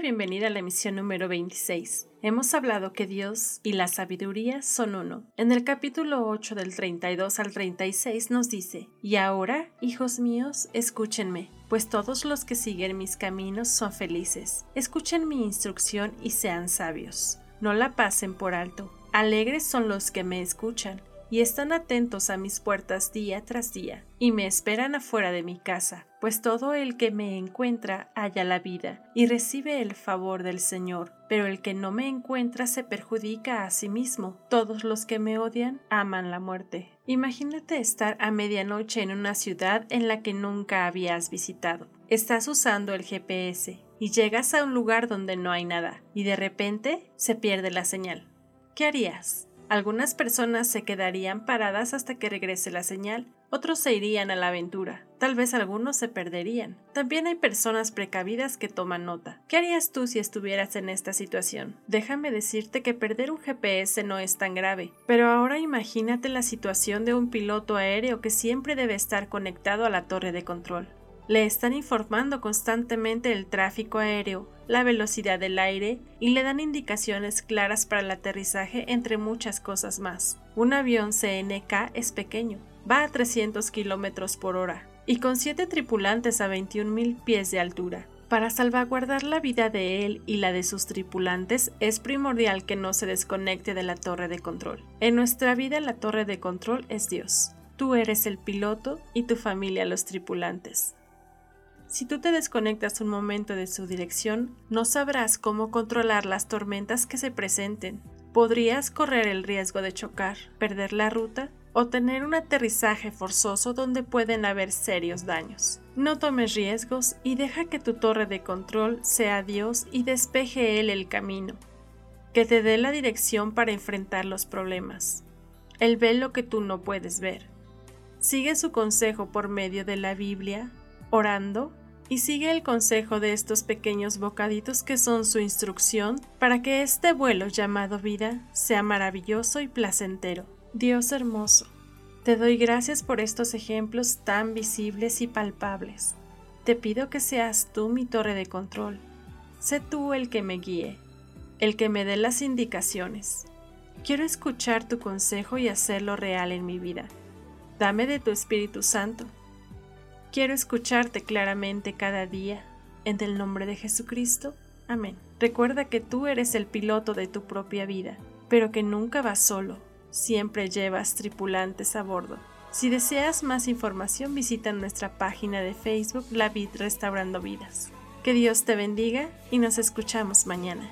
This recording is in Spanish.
Bienvenida a la emisión número 26. Hemos hablado que Dios y la sabiduría son uno. En el capítulo 8 del 32 al 36 nos dice, Y ahora, hijos míos, escúchenme, pues todos los que siguen mis caminos son felices. Escuchen mi instrucción y sean sabios. No la pasen por alto. Alegres son los que me escuchan y están atentos a mis puertas día tras día, y me esperan afuera de mi casa, pues todo el que me encuentra halla la vida y recibe el favor del Señor, pero el que no me encuentra se perjudica a sí mismo. Todos los que me odian aman la muerte. Imagínate estar a medianoche en una ciudad en la que nunca habías visitado. Estás usando el GPS y llegas a un lugar donde no hay nada, y de repente se pierde la señal. ¿Qué harías? Algunas personas se quedarían paradas hasta que regrese la señal, otros se irían a la aventura, tal vez algunos se perderían. También hay personas precavidas que toman nota. ¿Qué harías tú si estuvieras en esta situación? Déjame decirte que perder un GPS no es tan grave, pero ahora imagínate la situación de un piloto aéreo que siempre debe estar conectado a la torre de control. Le están informando constantemente el tráfico aéreo, la velocidad del aire y le dan indicaciones claras para el aterrizaje entre muchas cosas más. Un avión CNK es pequeño, va a 300 km por hora y con 7 tripulantes a 21.000 pies de altura. Para salvaguardar la vida de él y la de sus tripulantes es primordial que no se desconecte de la torre de control. En nuestra vida la torre de control es Dios. Tú eres el piloto y tu familia los tripulantes. Si tú te desconectas un momento de su dirección, no sabrás cómo controlar las tormentas que se presenten. Podrías correr el riesgo de chocar, perder la ruta o tener un aterrizaje forzoso donde pueden haber serios daños. No tomes riesgos y deja que tu torre de control sea Dios y despeje Él el camino, que te dé la dirección para enfrentar los problemas. Él ve lo que tú no puedes ver. Sigue su consejo por medio de la Biblia, orando y sigue el consejo de estos pequeños bocaditos que son su instrucción para que este vuelo llamado vida sea maravilloso y placentero. Dios hermoso, te doy gracias por estos ejemplos tan visibles y palpables. Te pido que seas tú mi torre de control. Sé tú el que me guíe, el que me dé las indicaciones. Quiero escuchar tu consejo y hacerlo real en mi vida. Dame de tu Espíritu Santo Quiero escucharte claramente cada día. En el nombre de Jesucristo. Amén. Recuerda que tú eres el piloto de tu propia vida, pero que nunca vas solo. Siempre llevas tripulantes a bordo. Si deseas más información, visita nuestra página de Facebook La Vid Restaurando Vidas. Que Dios te bendiga y nos escuchamos mañana.